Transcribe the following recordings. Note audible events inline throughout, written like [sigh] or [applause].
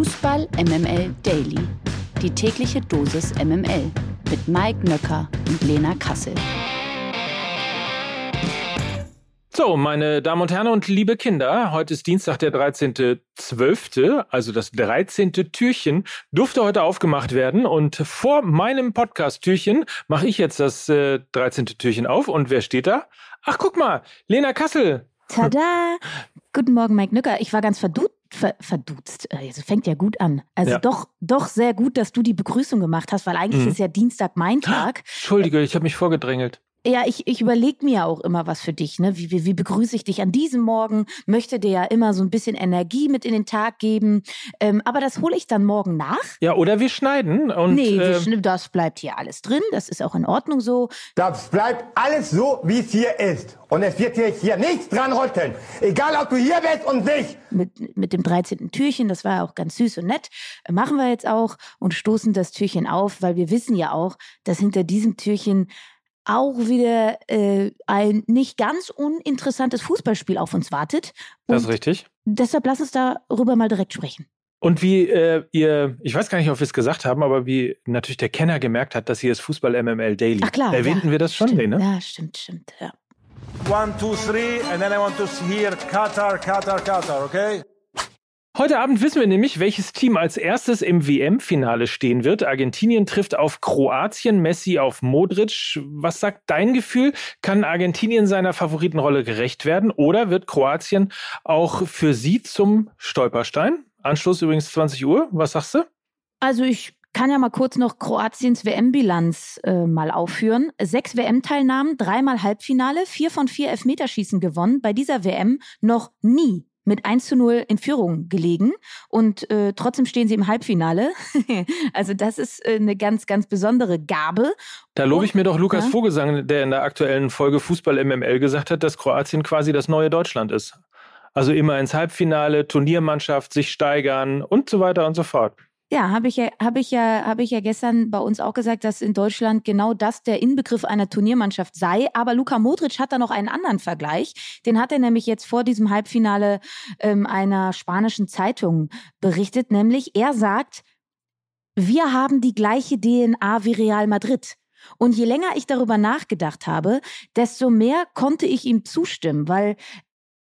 Fußball MML Daily. Die tägliche Dosis MML mit Mike Nöcker und Lena Kassel. So, meine Damen und Herren und liebe Kinder, heute ist Dienstag, der 13.12., also das 13. Türchen durfte heute aufgemacht werden und vor meinem Podcast-Türchen mache ich jetzt das äh, 13. Türchen auf und wer steht da? Ach, guck mal, Lena Kassel. Tada! Guten Morgen, Mike Nücker. Ich war ganz verdutzt. Ver, verduzt. Also fängt ja gut an. Also Ja. doch, doch sehr gut, dass du die Begrüßung gemacht hast, weil eigentlich Mhm. ist ja Dienstag mein Tag. Entschuldige, ich habe mich vorgedrängelt. Ja, ich, ich überlege mir auch immer was für dich. Ne? Wie, wie, wie begrüße ich dich an diesem Morgen? Möchte dir ja immer so ein bisschen Energie mit in den Tag geben. Ähm, aber das hole ich dann morgen nach. Ja, oder wir schneiden und nee, wir äh, schn- das bleibt hier alles drin. Das ist auch in Ordnung so. Das bleibt alles so, wie es hier ist. Und es wird hier, hier nichts dran rütteln. Egal, ob du hier bist und nicht. mit, mit dem 13. Türchen, das war ja auch ganz süß und nett, äh, machen wir jetzt auch und stoßen das Türchen auf, weil wir wissen ja auch, dass hinter diesem Türchen auch wieder äh, ein nicht ganz uninteressantes Fußballspiel auf uns wartet. das ist Und richtig. deshalb lass uns darüber mal direkt sprechen. Und wie äh, ihr, ich weiß gar nicht, ob wir es gesagt haben, aber wie natürlich der Kenner gemerkt hat, dass hier ist Fußball MML Daily. Ach klar. Erwähnten ja, wir das schon, stimmt, Lena? Ja, stimmt, stimmt. Ja. One, two, three, and then I want to hear Qatar, Qatar, Qatar, okay? Heute Abend wissen wir nämlich, welches Team als erstes im WM-Finale stehen wird. Argentinien trifft auf Kroatien, Messi auf Modric. Was sagt dein Gefühl? Kann Argentinien seiner Favoritenrolle gerecht werden oder wird Kroatien auch für sie zum Stolperstein? Anschluss übrigens 20 Uhr. Was sagst du? Also ich kann ja mal kurz noch Kroatiens WM-Bilanz äh, mal aufführen. Sechs WM-Teilnahmen, dreimal Halbfinale, vier von vier Elfmeterschießen gewonnen. Bei dieser WM noch nie mit 1 zu 0 in Führung gelegen und äh, trotzdem stehen sie im Halbfinale. [laughs] also das ist äh, eine ganz, ganz besondere Gabe. Da lobe ich mir doch Lukas Ja. Vogelsang, der in der aktuellen Folge Fußball MML gesagt hat, dass Kroatien quasi das neue Deutschland ist. Also immer ins Halbfinale, Turniermannschaft, sich steigern und so weiter und so fort. Ja, habe ich ja, habe ich ja, habe ich ja gestern bei uns auch gesagt, dass in Deutschland genau das der Inbegriff einer Turniermannschaft sei. Aber Luka Modric hat da noch einen anderen Vergleich. Den hat er nämlich jetzt vor diesem Halbfinale ähm, einer spanischen Zeitung berichtet. Nämlich er sagt, wir haben die gleiche DNA wie Real Madrid. Und je länger ich darüber nachgedacht habe, desto mehr konnte ich ihm zustimmen, weil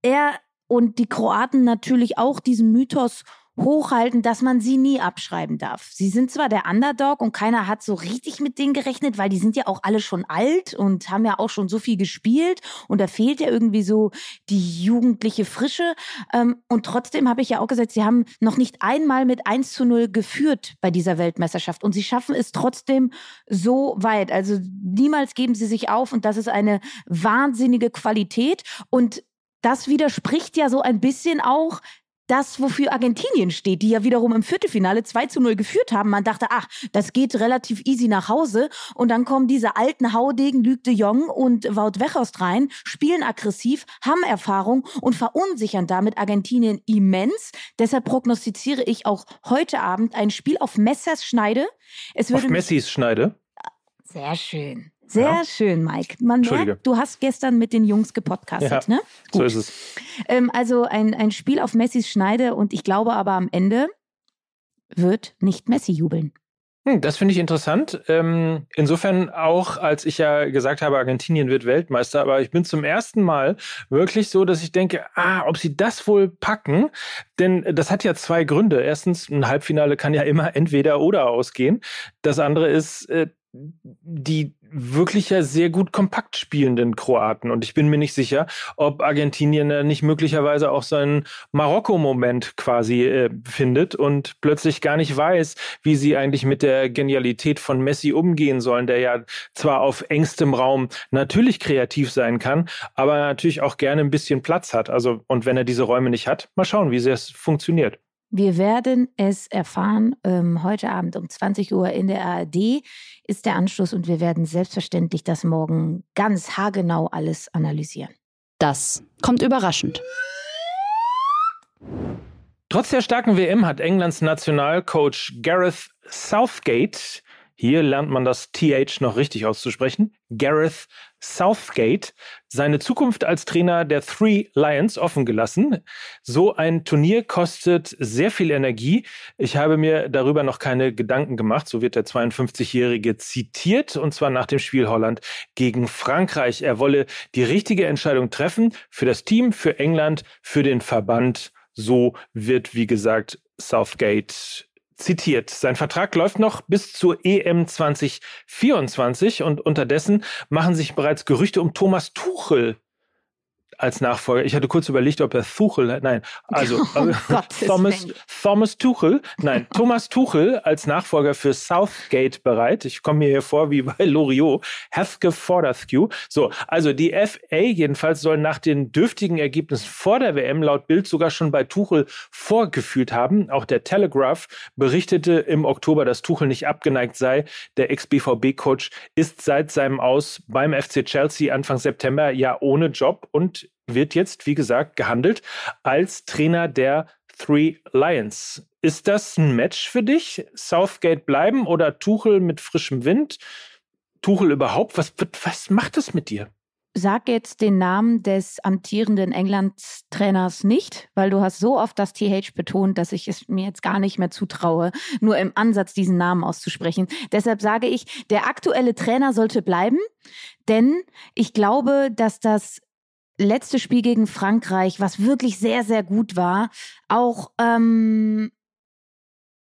er und die Kroaten natürlich auch diesen Mythos hochhalten, dass man sie nie abschreiben darf. Sie sind zwar der Underdog und keiner hat so richtig mit denen gerechnet, weil die sind ja auch alle schon alt und haben ja auch schon so viel gespielt und da fehlt ja irgendwie so die jugendliche Frische. Ähm, und trotzdem habe ich ja auch gesagt, sie haben noch nicht einmal mit 1 zu 0 geführt bei dieser Weltmeisterschaft und sie schaffen es trotzdem so weit. Also niemals geben sie sich auf und das ist eine wahnsinnige Qualität und das widerspricht ja so ein bisschen auch das, wofür Argentinien steht, die ja wiederum im Viertelfinale 2 zu 0 geführt haben. Man dachte, ach, das geht relativ easy nach Hause. Und dann kommen diese alten Haudegen Luc de Jong und Wout Weghorst rein, spielen aggressiv, haben Erfahrung und verunsichern damit Argentinien immens. Deshalb prognostiziere ich auch heute Abend ein Spiel auf Messers Schneide. Es Auf würde mich- Messis Schneide. Sehr schön. Sehr Ja. schön, Mike. Man merkt, du hast gestern mit den Jungs gepodcastet, Ja, ne? So Gut. ist es. Ähm, also ein, ein Spiel auf Messis Schneide und ich glaube aber am Ende wird nicht Messi jubeln. Hm, das finde ich interessant. Ähm, insofern auch, als ich ja gesagt habe, Argentinien wird Weltmeister, aber ich bin zum ersten Mal wirklich so, dass ich denke, ah, ob sie das wohl packen. Denn das hat ja zwei Gründe. Erstens, ein Halbfinale kann ja immer entweder oder ausgehen. Das andere ist, äh, die wirklich ja sehr gut kompakt spielenden Kroaten. Und ich bin mir nicht sicher, ob Argentinien äh, nicht möglicherweise auch seinen Marokko-Moment quasi äh, findet und plötzlich gar nicht weiß, wie sie eigentlich mit der Genialität von Messi umgehen sollen, der ja zwar auf engstem Raum natürlich kreativ sein kann, aber natürlich auch gerne ein bisschen Platz hat. Also, und wenn er diese Räume nicht hat, mal schauen, wie es funktioniert. Wir werden es erfahren. Ähm, heute Abend um 20 Uhr in der ARD ist der Anschluss und wir werden selbstverständlich das morgen ganz haargenau alles analysieren. Das kommt überraschend. Trotz der starken WM hat Englands Nationalcoach Gareth Southgate hier lernt man das TH noch richtig auszusprechen, Gareth Southgate, seine Zukunft als Trainer der Three Lions offen gelassen. So ein Turnier kostet sehr viel Energie. Ich habe mir darüber noch keine Gedanken gemacht. So wird der 52-Jährige zitiert, und zwar nach dem Spiel Holland gegen Frankreich. Er wolle die richtige Entscheidung treffen für das Team, für England, für den Verband. So wird, wie gesagt, Southgate zitiert. Sein Vertrag läuft noch bis zur EM 2024 und unterdessen machen sich bereits Gerüchte um Thomas Tuchel als Nachfolger. Ich hatte kurz überlegt, ob er Tuchel, nein, also [laughs] oh, Thomas, Thomas Tuchel, nein, [laughs] Thomas Tuchel als Nachfolger für Southgate bereit. Ich komme mir hier vor wie bei Loriot. Have gefordert you. So, also die FA jedenfalls soll nach den dürftigen Ergebnissen vor der WM laut Bild sogar schon bei Tuchel vorgefühlt haben. Auch der Telegraph berichtete im Oktober, dass Tuchel nicht abgeneigt sei. Der Ex-BVB-Coach ist seit seinem Aus beim FC Chelsea Anfang September ja ohne Job und wird jetzt, wie gesagt, gehandelt als Trainer der Three Lions. Ist das ein Match für dich? Southgate bleiben oder Tuchel mit frischem Wind? Tuchel überhaupt? Was, was macht das mit dir? Sag jetzt den Namen des amtierenden England-Trainers nicht, weil du hast so oft das TH betont, dass ich es mir jetzt gar nicht mehr zutraue, nur im Ansatz diesen Namen auszusprechen. Deshalb sage ich, der aktuelle Trainer sollte bleiben, denn ich glaube, dass das letzte Spiel gegen Frankreich, was wirklich sehr, sehr gut war, auch ähm,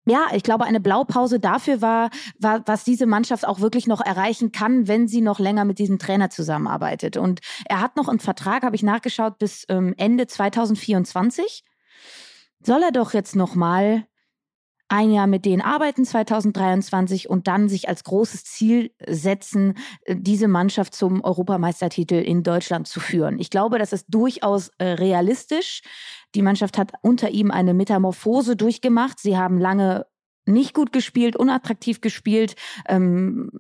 ja, ich glaube, eine Blaupause dafür war, war, was diese Mannschaft auch wirklich noch erreichen kann, wenn sie noch länger mit diesem Trainer zusammenarbeitet. Und er hat noch einen Vertrag, habe ich nachgeschaut, bis ähm, Ende 2024. Soll er doch jetzt noch mal ein Jahr mit denen arbeiten 2023 und dann sich als großes Ziel setzen, äh, diese Mannschaft zum Europameistertitel in Deutschland zu führen. Ich glaube, das ist durchaus äh, realistisch. Die Mannschaft hat unter ihm eine Metamorphose durchgemacht. Sie haben lange nicht gut gespielt, unattraktiv gespielt, ähm,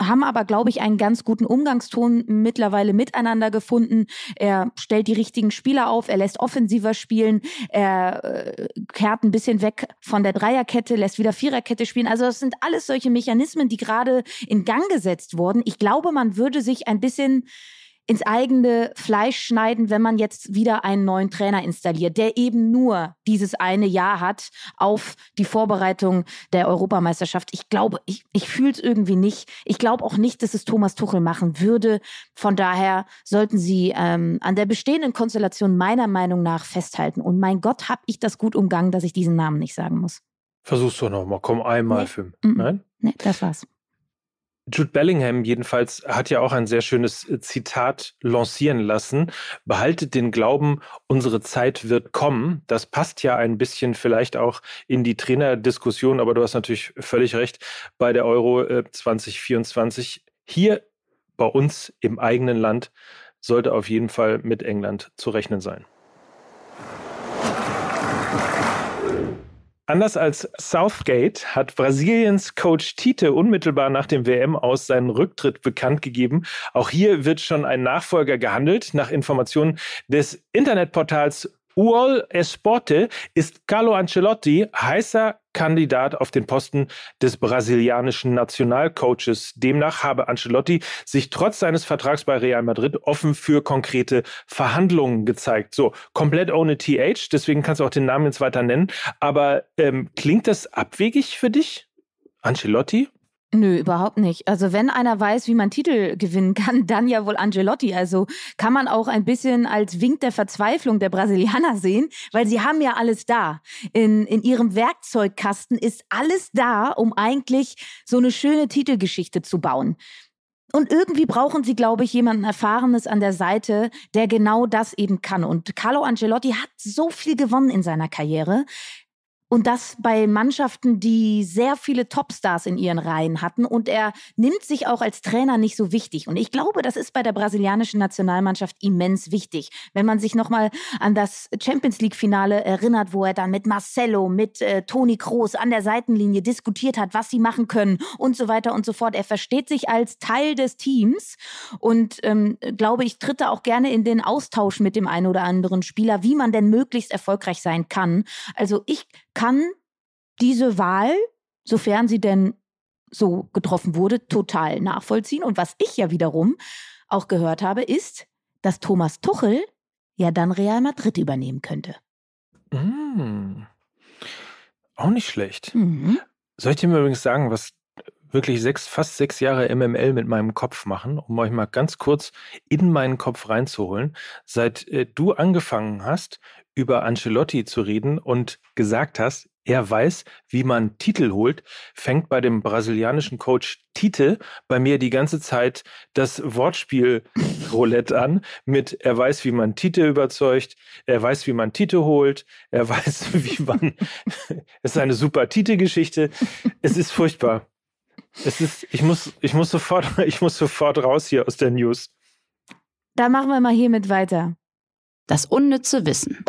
haben aber, glaube ich, einen ganz guten Umgangston mittlerweile miteinander gefunden. Er stellt die richtigen Spieler auf, er lässt offensiver spielen, er äh, kehrt ein bisschen weg von der Dreierkette, lässt wieder Viererkette spielen. Also das sind alles solche Mechanismen, die gerade in Gang gesetzt wurden. Ich glaube, man würde sich ein bisschen ins eigene Fleisch schneiden, wenn man jetzt wieder einen neuen Trainer installiert, der eben nur dieses eine Jahr hat auf die Vorbereitung der Europameisterschaft. Ich glaube, ich, ich fühle es irgendwie nicht. Ich glaube auch nicht, dass es Thomas Tuchel machen würde. Von daher sollten Sie ähm, an der bestehenden Konstellation meiner Meinung nach festhalten. Und mein Gott, habe ich das gut umgangen, dass ich diesen Namen nicht sagen muss. Versuch's doch nochmal. Komm einmal nee. für. Nein? Nee, das war's. Jude Bellingham jedenfalls hat ja auch ein sehr schönes äh, Zitat lancieren lassen. Behaltet den Glauben, unsere Zeit wird kommen. Das passt ja ein bisschen vielleicht auch in die Trainerdiskussion, aber du hast natürlich völlig recht bei der Euro 2024. Äh, Hier bei uns im eigenen Land sollte auf jeden Fall mit England zu rechnen sein. Anders als Southgate hat Brasiliens Coach Tite unmittelbar nach dem WM aus seinen Rücktritt bekannt gegeben. Auch hier wird schon ein Nachfolger gehandelt. Nach Informationen des Internetportals UOL Esporte ist Carlo Ancelotti heißer Kandidat auf den Posten des brasilianischen Nationalcoaches. Demnach habe Ancelotti sich trotz seines Vertrags bei Real Madrid offen für konkrete Verhandlungen gezeigt. So, komplett ohne TH, deswegen kannst du auch den Namen jetzt weiter nennen. Aber ähm, klingt das abwegig für dich? Ancelotti? Nö, überhaupt nicht. Also wenn einer weiß, wie man Titel gewinnen kann, [laughs] dann ja wohl Angelotti. Also kann man auch ein bisschen als Wink der Verzweiflung der Brasilianer sehen, weil sie haben ja alles da. In, in ihrem Werkzeugkasten ist alles da, um eigentlich so eine schöne Titelgeschichte zu bauen. Und irgendwie brauchen sie, glaube ich, jemanden Erfahrenes an der Seite, der genau das eben kann. Und Carlo Angelotti hat so viel gewonnen in seiner Karriere. Und das bei Mannschaften, die sehr viele Topstars in ihren Reihen hatten. Und er nimmt sich auch als Trainer nicht so wichtig. Und ich glaube, das ist bei der brasilianischen Nationalmannschaft immens wichtig. Wenn man sich nochmal an das Champions League-Finale erinnert, wo er dann mit Marcelo, mit äh, Toni Kroos an der Seitenlinie diskutiert hat, was sie machen können und so weiter und so fort. Er versteht sich als Teil des Teams und ähm, glaube ich, tritt da auch gerne in den Austausch mit dem einen oder anderen Spieler, wie man denn möglichst erfolgreich sein kann. Also ich kann diese Wahl, sofern sie denn so getroffen wurde, total nachvollziehen. Und was ich ja wiederum auch gehört habe, ist, dass Thomas Tuchel ja dann Real Madrid übernehmen könnte. Mm. Auch nicht schlecht. Mhm. Soll ich dir mal übrigens sagen, was wirklich sechs, fast sechs Jahre MML mit meinem Kopf machen, um euch mal ganz kurz in meinen Kopf reinzuholen. Seit äh, du angefangen hast, über Ancelotti zu reden und gesagt hast, er weiß, wie man Titel holt, fängt bei dem brasilianischen Coach Tite bei mir die ganze Zeit das Wortspiel [clears throat] Roulette an mit er weiß, wie man Tite überzeugt, er weiß, wie man Tite holt, er [laughs] weiß, wie man [laughs] es ist eine super Tite-Geschichte. Es ist furchtbar. Es ist, ich muss, ich muss sofort, [laughs] ich muss sofort raus hier aus der News. Da machen wir mal hiermit weiter. Das unnütze Wissen.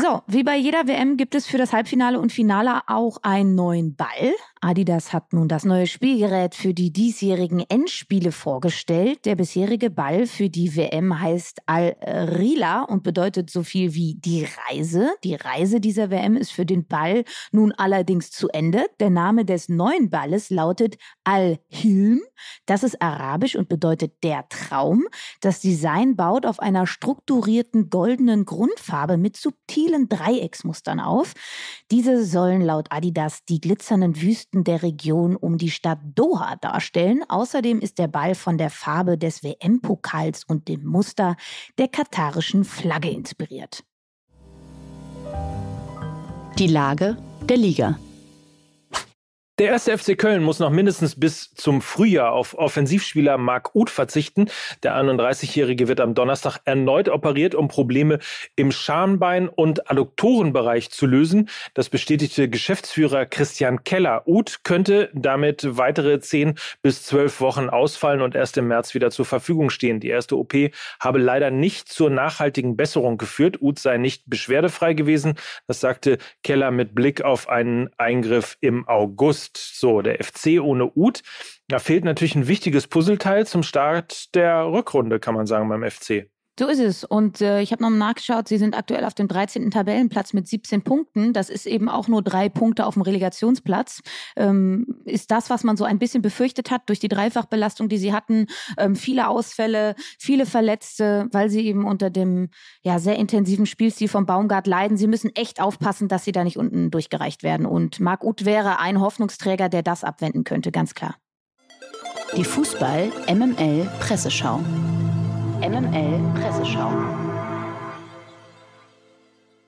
So, wie bei jeder WM gibt es für das Halbfinale und Finale auch einen neuen Ball. Adidas hat nun das neue Spielgerät für die diesjährigen Endspiele vorgestellt. Der bisherige Ball für die WM heißt Al-Rila und bedeutet so viel wie die Reise. Die Reise dieser WM ist für den Ball nun allerdings zu Ende. Der Name des neuen Balles lautet Al-Hilm. Das ist arabisch und bedeutet der Traum. Das Design baut auf einer strukturierten goldenen Grundfarbe mit subtilen Dreiecksmustern auf. Diese sollen laut Adidas die glitzernden Wüsten der Region um die Stadt Doha darstellen. Außerdem ist der Ball von der Farbe des WM-Pokals und dem Muster der katarischen Flagge inspiriert. Die Lage der Liga. Der erste FC Köln muss noch mindestens bis zum Frühjahr auf Offensivspieler Marc Uth verzichten. Der 31-Jährige wird am Donnerstag erneut operiert, um Probleme im Schambein- und Adduktorenbereich zu lösen. Das bestätigte Geschäftsführer Christian Keller. Uth könnte damit weitere 10 bis 12 Wochen ausfallen und erst im März wieder zur Verfügung stehen. Die erste OP habe leider nicht zur nachhaltigen Besserung geführt. Uth sei nicht beschwerdefrei gewesen. Das sagte Keller mit Blick auf einen Eingriff im August. August. So, der FC ohne Uth. Da fehlt natürlich ein wichtiges Puzzleteil zum Start der Rückrunde, kann man sagen, beim FC. So ist es. Und äh, ich habe noch nachgeschaut, sie sind aktuell auf dem 13. Tabellenplatz mit 17 Punkten. Das ist eben auch nur drei Punkte auf dem Relegationsplatz. Ähm, ist das, was man so ein bisschen befürchtet hat durch die Dreifachbelastung, die sie hatten. Ähm, viele Ausfälle, viele Verletzte, weil sie eben unter dem ja, sehr intensiven Spielstil vom Baumgart leiden. Sie müssen echt aufpassen, dass sie da nicht unten durchgereicht werden. Und Marc Uth wäre ein Hoffnungsträger, der das abwenden könnte, ganz klar. Die Fußball MML Presseschau. MML Presseschau.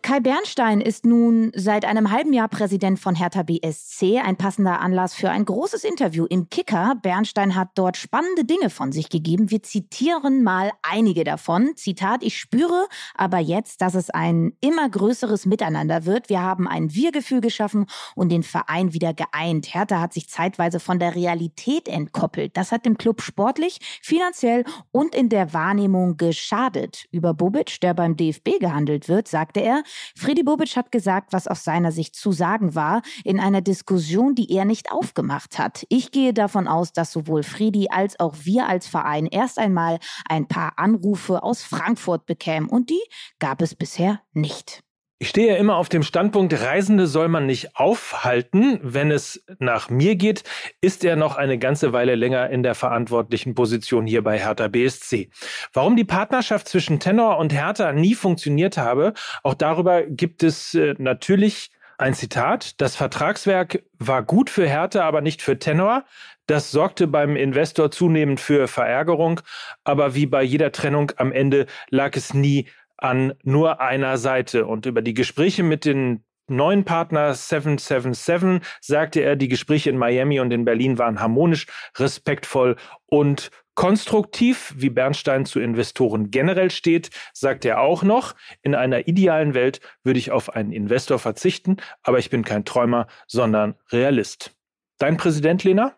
Kai Bernstein ist nun seit einem halben Jahr Präsident von Hertha BSC. Ein passender Anlass für ein großes Interview im Kicker. Bernstein hat dort spannende Dinge von sich gegeben. Wir zitieren mal einige davon. Zitat, ich spüre aber jetzt, dass es ein immer größeres Miteinander wird. Wir haben ein Wir-Gefühl geschaffen und den Verein wieder geeint. Hertha hat sich zeitweise von der Realität entkoppelt. Das hat dem Club sportlich, finanziell und in der Wahrnehmung geschadet. Über Bobic, der beim DFB gehandelt wird, sagte er, Friedi Bobic hat gesagt, was aus seiner Sicht zu sagen war, in einer Diskussion, die er nicht aufgemacht hat. Ich gehe davon aus, dass sowohl Friedi als auch wir als Verein erst einmal ein paar Anrufe aus Frankfurt bekämen und die gab es bisher nicht. Ich stehe ja immer auf dem Standpunkt, Reisende soll man nicht aufhalten. Wenn es nach mir geht, ist er noch eine ganze Weile länger in der verantwortlichen Position hier bei Hertha BSC. Warum die Partnerschaft zwischen Tenor und Hertha nie funktioniert habe, auch darüber gibt es äh, natürlich ein Zitat. Das Vertragswerk war gut für Hertha, aber nicht für Tenor. Das sorgte beim Investor zunehmend für Verärgerung, aber wie bei jeder Trennung am Ende lag es nie an nur einer Seite. Und über die Gespräche mit den neuen Partner 777 sagte er, die Gespräche in Miami und in Berlin waren harmonisch, respektvoll und konstruktiv, wie Bernstein zu Investoren generell steht, sagt er auch noch, in einer idealen Welt würde ich auf einen Investor verzichten, aber ich bin kein Träumer, sondern Realist. Dein Präsident, Lena?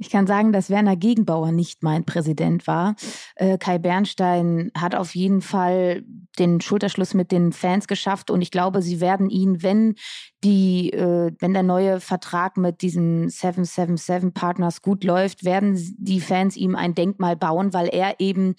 Ich kann sagen, dass Werner Gegenbauer nicht mein Präsident war. Äh, Kai Bernstein hat auf jeden Fall den Schulterschluss mit den Fans geschafft und ich glaube, sie werden ihn, wenn die, äh, wenn der neue Vertrag mit diesen 777 Partners gut läuft, werden die Fans ihm ein Denkmal bauen, weil er eben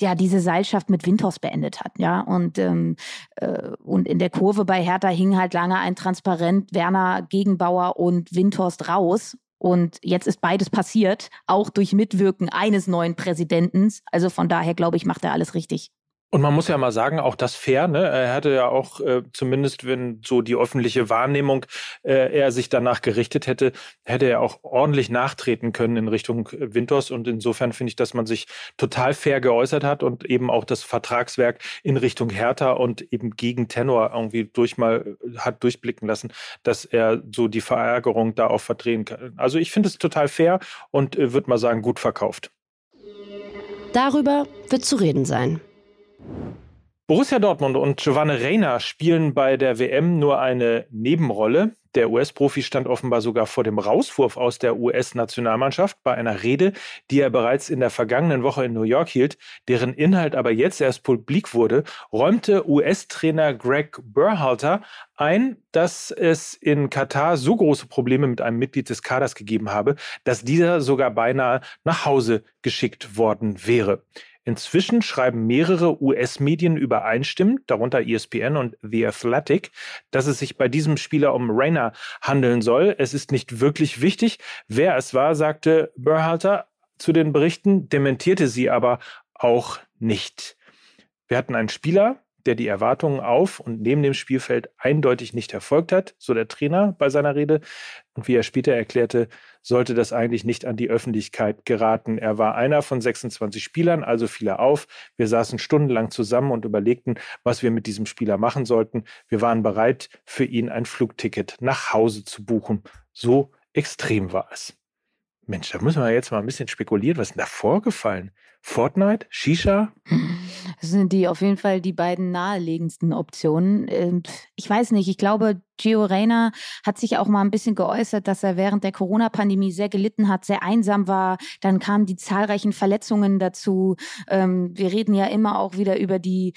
ja diese Seilschaft mit Windhorst beendet hat, ja und ähm, äh, und in der Kurve bei Hertha hing halt lange ein Transparent Werner Gegenbauer und Windhorst raus und jetzt ist beides passiert, auch durch Mitwirken eines neuen Präsidenten. Also von daher glaube ich, macht er alles richtig. Und man muss ja mal sagen, auch das fair, ne? Er hatte ja auch, äh, zumindest wenn so die öffentliche Wahrnehmung äh, er sich danach gerichtet hätte, hätte er auch ordentlich nachtreten können in Richtung äh, Winters. Und insofern finde ich, dass man sich total fair geäußert hat und eben auch das Vertragswerk in Richtung Hertha und eben gegen Tenor irgendwie durch mal äh, hat durchblicken lassen, dass er so die Verärgerung da auch verdrehen kann. Also ich finde es total fair und äh, würde mal sagen, gut verkauft. Darüber wird zu reden sein. Borussia Dortmund und Giovanni Reina spielen bei der WM nur eine Nebenrolle. Der US-Profi stand offenbar sogar vor dem Rauswurf aus der US-Nationalmannschaft bei einer Rede, die er bereits in der vergangenen Woche in New York hielt, deren Inhalt aber jetzt erst publik wurde, räumte US-Trainer Greg Berhalter ein, dass es in Katar so große Probleme mit einem Mitglied des Kaders gegeben habe, dass dieser sogar beinahe nach Hause geschickt worden wäre. Inzwischen schreiben mehrere US-Medien übereinstimmend, darunter ESPN und The Athletic, dass es sich bei diesem Spieler um Rainer handeln soll. Es ist nicht wirklich wichtig, wer es war, sagte Berhalter zu den Berichten, dementierte sie aber auch nicht. Wir hatten einen Spieler, der die Erwartungen auf und neben dem Spielfeld eindeutig nicht erfolgt hat, so der Trainer bei seiner Rede. Und wie er später erklärte, sollte das eigentlich nicht an die Öffentlichkeit geraten. Er war einer von 26 Spielern, also fiel er auf. Wir saßen stundenlang zusammen und überlegten, was wir mit diesem Spieler machen sollten. Wir waren bereit, für ihn ein Flugticket nach Hause zu buchen. So extrem war es. Mensch, da müssen wir jetzt mal ein bisschen spekulieren. Was ist denn da vorgefallen? Fortnite? Shisha? [laughs] Das sind die auf jeden Fall die beiden naheliegendsten Optionen. Ich weiß nicht, ich glaube, Gio Reyna hat sich auch mal ein bisschen geäußert, dass er während der Corona-Pandemie sehr gelitten hat, sehr einsam war. Dann kamen die zahlreichen Verletzungen dazu. Ähm, wir reden ja immer auch wieder über die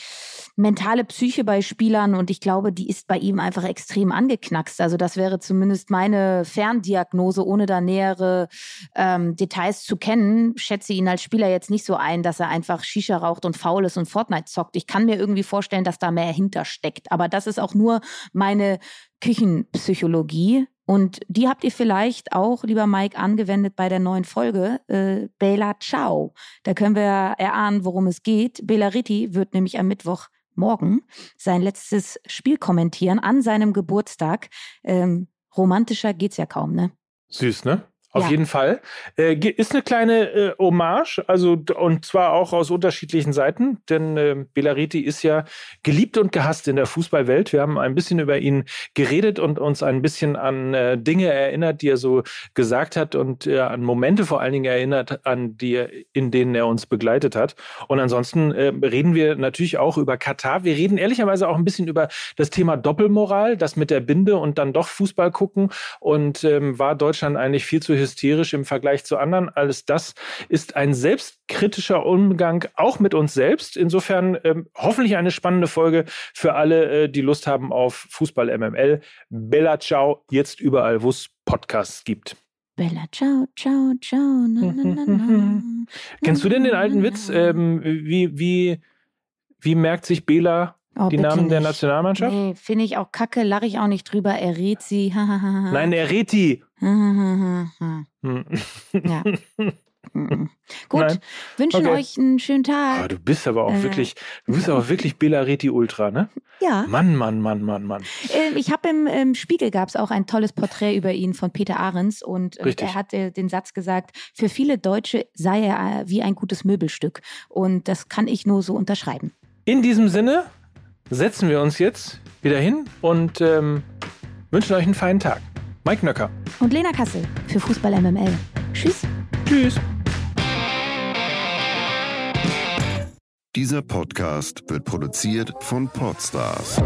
mentale Psyche bei Spielern und ich glaube, die ist bei ihm einfach extrem angeknackst. Also das wäre zumindest meine Ferndiagnose, ohne da nähere ähm, Details zu kennen. Schätze ihn als Spieler jetzt nicht so ein, dass er einfach Shisha raucht und faul ist und Fortnite zockt. Ich kann mir irgendwie vorstellen, dass da mehr hintersteckt. Aber das ist auch nur meine Küchenpsychologie. Und die habt ihr vielleicht auch, lieber Mike, angewendet bei der neuen Folge äh, Bella Ciao. Da können wir erahnen, worum es geht. Bela Ritti wird nämlich am Mittwoch morgen sein letztes Spiel kommentieren an seinem Geburtstag. Ähm, romantischer geht's ja kaum, ne? Süß, ne? Auf ja. jeden Fall. Äh, ist eine kleine äh, Hommage, also und zwar auch aus unterschiedlichen Seiten, denn äh, Belariti ist ja geliebt und gehasst in der Fußballwelt. Wir haben ein bisschen über ihn geredet und uns ein bisschen an äh, Dinge erinnert, die er so gesagt hat und äh, an Momente vor allen Dingen erinnert, an die, in denen er uns begleitet hat. Und ansonsten äh, reden wir natürlich auch über Katar. Wir reden ehrlicherweise auch ein bisschen über das Thema Doppelmoral, das mit der Binde und dann doch Fußball gucken. Und ähm, war Deutschland eigentlich viel zu hysterisch im Vergleich zu anderen. Alles das ist ein selbstkritischer Umgang auch mit uns selbst. Insofern ähm, hoffentlich eine spannende Folge für alle, äh, die Lust haben auf Fußball MML. Bella Ciao, jetzt überall, wo es Podcasts gibt. Bella, ciao, ciao, ciao. Na, na, na, [laughs] Kennst du denn den alten Witz? Ähm, wie, wie, wie merkt sich Bela Oh, die Namen nicht. der Nationalmannschaft? Nee, finde ich auch kacke, lache ich auch nicht drüber. Erreti. Nein, Erreti. hm. ja. [laughs] Gut, Nein. wünschen okay. euch einen schönen Tag. Oh, du bist aber auch äh. wirklich, du bist aber wirklich Bela Reti Ultra, ne? Ja. Mann, Mann, Mann, Mann, Mann. Äh, ich habe im, im, Spiegel gab es auch ein tolles Porträt über ihn von Peter Ahrens und äh, er hat äh, den Satz gesagt, für viele Deutsche sei er äh, wie ein gutes Möbelstück. Und das kann ich nur so unterschreiben. In diesem Sinne, setzen wir uns jetzt wieder hin und ähm, wünschen euch einen feinen Tag. Mike Nöcker. Und Lena Kassel für Fußball MML. Tschüss. Tschüss. Dieser Podcast wird produziert von Podstars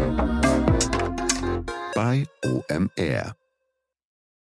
bei OMR.